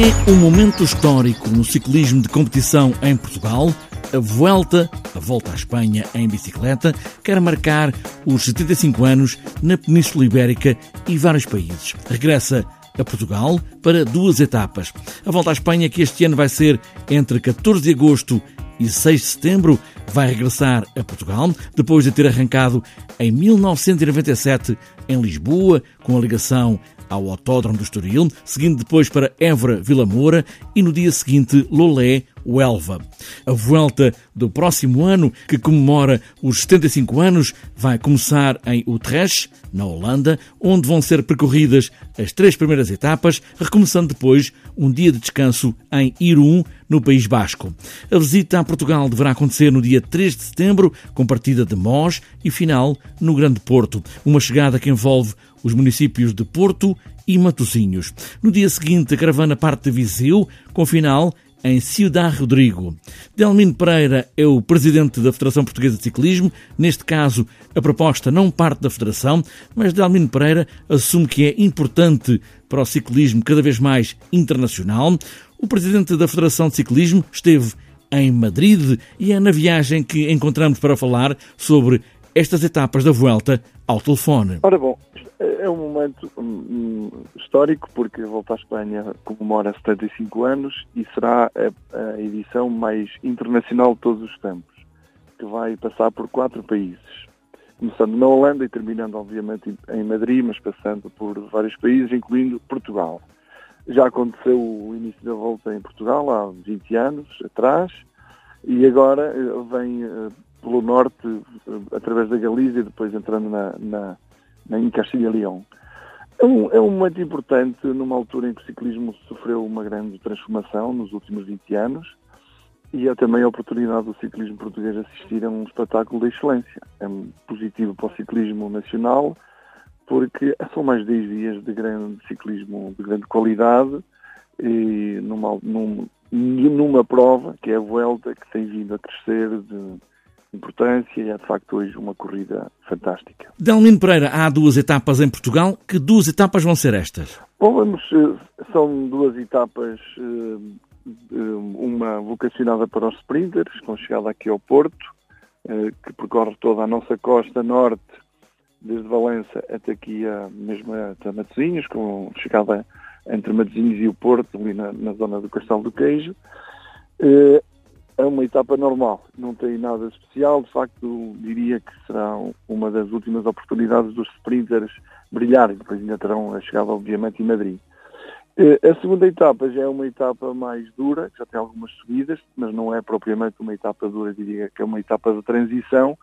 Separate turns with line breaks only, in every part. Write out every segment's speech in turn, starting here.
É um momento histórico no ciclismo de competição em Portugal. A Vuelta, a volta à Espanha em bicicleta, quer marcar os 75 anos na Península Ibérica e vários países. Regressa a Portugal para duas etapas. A volta à Espanha, que este ano vai ser entre 14 de agosto e 6 de setembro, vai regressar a Portugal, depois de ter arrancado em 1997 em Lisboa, com a ligação ao Autódromo do Estoril, seguindo depois para Évora, Vila Moura e no dia seguinte Lolé, Huelva. A volta do próximo ano, que comemora os 75 anos, vai começar em Utrecht, na Holanda, onde vão ser percorridas as três primeiras etapas, recomeçando depois um dia de descanso em Irún, no País Basco. A visita a Portugal deverá acontecer no dia 3 de setembro, com partida de Mós e final no Grande Porto. Uma chegada que envolve os municípios de Porto e Matosinhos. No dia seguinte, a caravana parte de Viseu, com final em Ciudad Rodrigo. Delmino Pereira é o presidente da Federação Portuguesa de Ciclismo. Neste caso, a proposta não parte da Federação, mas Delmino Pereira assume que é importante para o ciclismo cada vez mais internacional. O presidente da Federação de Ciclismo esteve em Madrid e é na viagem que encontramos para falar sobre estas etapas da Vuelta ao telefone.
Ora bom, é um momento um, histórico porque a Volta à Espanha comemora 75 anos e será a, edição mais internacional de todos os tempos, que vai passar por quatro países, começando na Holanda e terminando obviamente em Madrid, mas passando por vários países, incluindo Portugal. Já aconteceu o início da Volta em Portugal há 20 anos atrás e agora eh, vem uh, pelo norte, uh, através da Galícia, depois entrando na, na em Castilha e Leão. É um, é um momento importante numa altura em que o ciclismo sofreu uma grande transformação nos últimos 20 anos e é também a oportunidade do ciclismo português assistir a um espetáculo de excelência. É positivo para o ciclismo nacional porque são mais 10 dias de grande ciclismo de grande qualidade e numa, numa, numa prova que é a Vuelta que tem vindo a crescer de importância e é de facto hoje uma corrida fantástica.
Delmino Pereira, há duas etapas em Portugal. Que duas etapas vão ser estas?
Bom, vamos, eh, são duas etapas, eh, uma vocacionada para os sprinters, com chegada aqui ao Porto, eh, que percorre toda a nossa costa norte, desde Valença até aqui a, mesmo até Matosinhos, com chegada entre Matosinhos e o Porto, ali na, na zona do Castelo do Queijo é uma etapa normal, não tem nada especial. De facto, diria que será uma das últimas oportunidades dos sprinters brilharem. Depois ainda terão a chegada, obviamente, em Madrid. Eh, a segunda etapa já é uma etapa mais dura, já tem algumas subidas, mas não é propriamente uma etapa dura, diria que é uma etapa de transição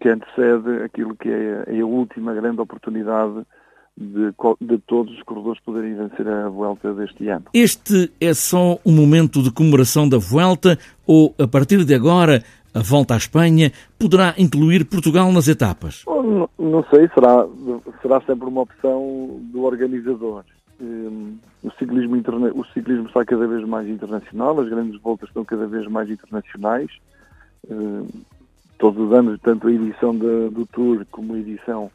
que antecede aquilo que é a última grande oportunidade de, de, todos os corredores poderem vencer a Vuelta deste ano.
Este é só um momento de comemoração da Vuelta ou, a partir de agora, a volta à Espanha poderá incluir Portugal nas etapas?
Não, não sei, será, será sempre uma opção do organizador. Hum, o ciclismo, interna... o ciclismo está cada vez mais internacional, as grandes voltas estão cada vez mais internacionais. Hum, todos os anos, tanto a edição do Tour como a edição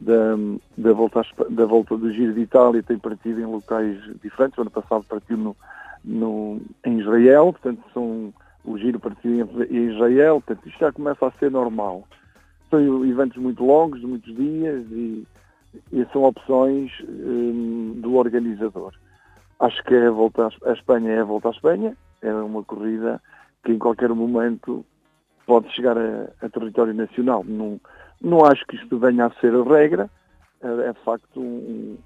da, da, volta, da volta do Giro de Itália tem partido em locais diferentes. O ano passado partiu no, no, em Israel, portanto são, o Giro partiu em, Israel, portanto isto já começa a ser normal. São eventos muito longos, de muitos dias e, e são opções um, do organizador. Acho que é a volta à Espanha é a volta à Espanha, é uma corrida que em qualquer momento pode chegar a, a território nacional. Não, não acho que isto venha a ser a regra, é, é de facto, um,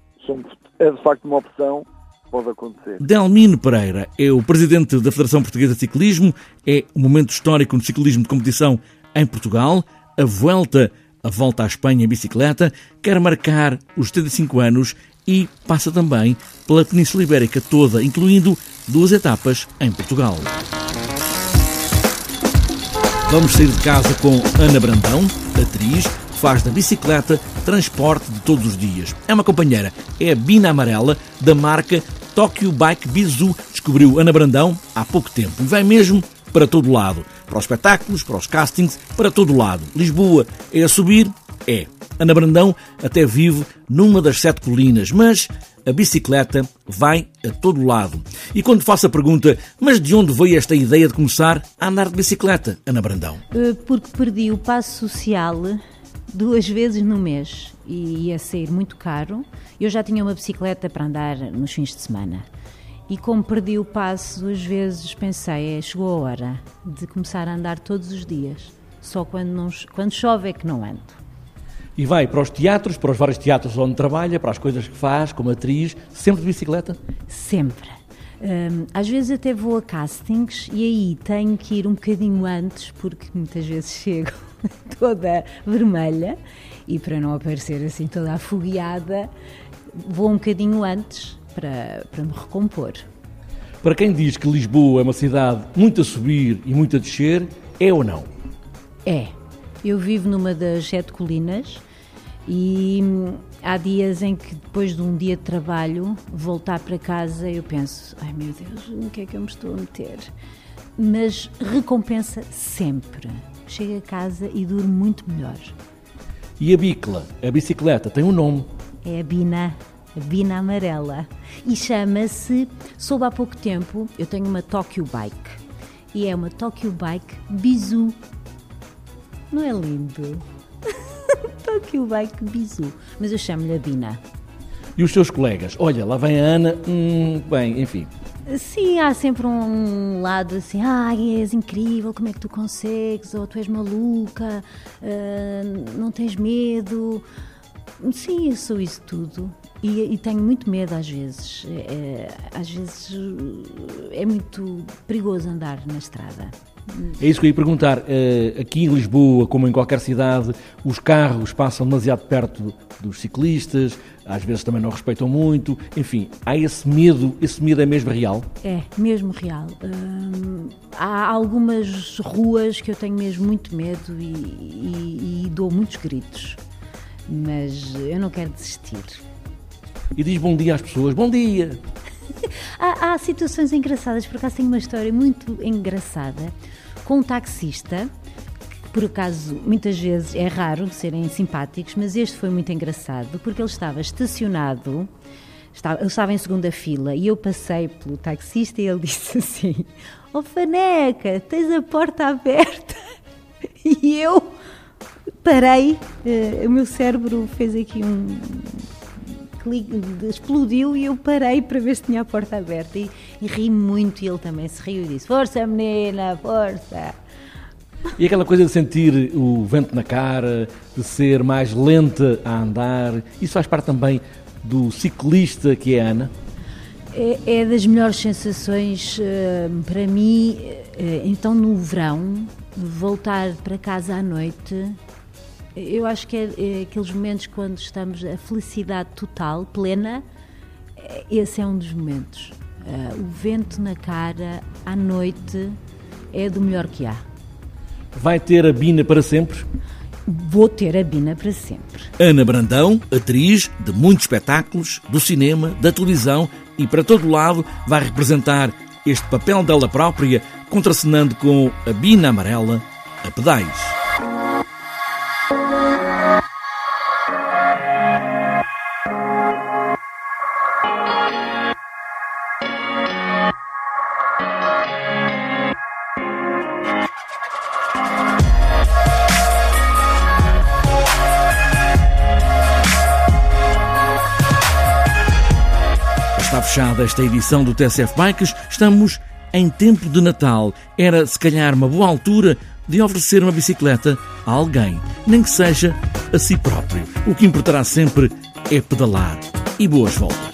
é de facto uma opção pode acontecer.
Delmino Pereira é o presidente da Federação Portuguesa de Ciclismo, é um momento histórico no ciclismo de competição em Portugal. A volta, a volta à Espanha em bicicleta, quer marcar os 75 anos e passa também pela Península Ibérica toda, incluindo duas etapas em Portugal. Vamos sair de casa com Ana Brandão, atriz, faz da bicicleta transporte de todos os dias. É uma companheira, é a Bina Amarela da marca Tokyo Bike Bizu. Descobriu Ana Brandão há pouco tempo e vai mesmo para todo lado. Para os espetáculos, para os castings, para todo lado. Lisboa é a subir? É. Ana Brandão até vive numa das sete colinas, mas a bicicleta vai a todo lado. E quando faço a pergunta, mas de onde veio esta ideia de começar a andar de bicicleta, Ana Brandão?
Eh, porque perdi o passo social duas vezes no mês e ia sair muito caro. Eu já tinha uma bicicleta para andar nos fins de semana. E como perdi o passo duas vezes, pensei, é, chegou a hora de começar a andar todos os dias. Só quando, não, quando chove é que não ando.
E vai para os teatros, para os vários teatros onde trabalha, para as coisas que faz, como atriz, sempre de bicicleta?
Sempre. Um, às vezes até vou a castings e aí tenho que ir um bocadinho antes, porque muitas vezes chego toda vermelha e para não aparecer assim toda afogueada, vou um bocadinho antes para, para me recompor.
Para quem diz que Lisboa é uma cidade muito a subir e muito a descer, é ou não?
É. Eu vivo numa das sete colinas e hum, há dias em que depois de um dia de trabalho, voltar para casa, eu penso, ai meu Deus, o que é que eu me estou a meter? Mas recompensa sempre. Chego a casa e durmo muito melhor.
E a bicla, a bicicleta, tem um nome.
É a Bina, a Bina amarela. E chama-se, soube há pouco tempo, eu tenho uma Tokyo Bike. E é uma Tokyo Bike Bizu. Não é lindo? Que o bike bizu. Mas eu chamo-lhe a Bina.
E os seus colegas? Olha, lá vem a Ana, hum, bem, enfim.
Sim, há sempre um lado assim, ai, és incrível, como é que tu consegues, ou tu és maluca, uh, não tens medo. Sim, eu sou isso tudo. E, e tenho muito medo às vezes. É, às vezes é muito perigoso andar na estrada.
É isso que eu ia perguntar. Eh, aqui em Lisboa, como em qualquer cidade, os carros passam demasiado perto dos ciclistas, às vezes também não respeitam muito. Enfim, há esse medo, esse medo é mesmo real?
É, mesmo real. Hum, há algumas ruas que eu tenho mesmo muito medo e, e, e dou muitos gritos, mas eu não quero desistir.
E diz bom dia às pessoas: bom dia!
Há, há, situações engraçadas, por acaso tenho uma história muito engraçada com um taxista, que por acaso muitas vezes é raro serem simpáticos, mas este foi muito engraçado porque ele estava estacionado, estava, ele estava em segunda fila e eu passei pelo taxista e ele disse assim: Oh Faneca, tens a porta aberta? E eu parei, uh, o meu cérebro fez aqui um explodiu e eu parei para ver se tinha a porta aberta e, e ri muito e ele também se riu e disse força menina, força
e aquela coisa de sentir o vento na cara, de ser mais lenta a andar, isso faz parte também do ciclista que é a Ana?
É, é das melhores sensações uh, para mim. Uh, então, no verão, voltar para casa à noite eu acho que é, é, aqueles momentos quando estamos a felicidade total, plena, é, esse é um dos momentos. Uh, o vento na cara à noite é do melhor que há.
Vai ter a Bina para sempre?
Vou ter a Bina para sempre.
Ana Brandão, atriz de muitos espetáculos, do cinema, da televisão e para todo lado vai representar este papel dela própria, contracenando com a Bina Amarela a pedais. Está fechada esta edição do TSF Bikes. Estamos em tempo de Natal. Era, se calhar, uma boa altura de oferecer uma bicicleta a alguém, nem que seja a si próprio. O que importará sempre é pedalar. E boas voltas.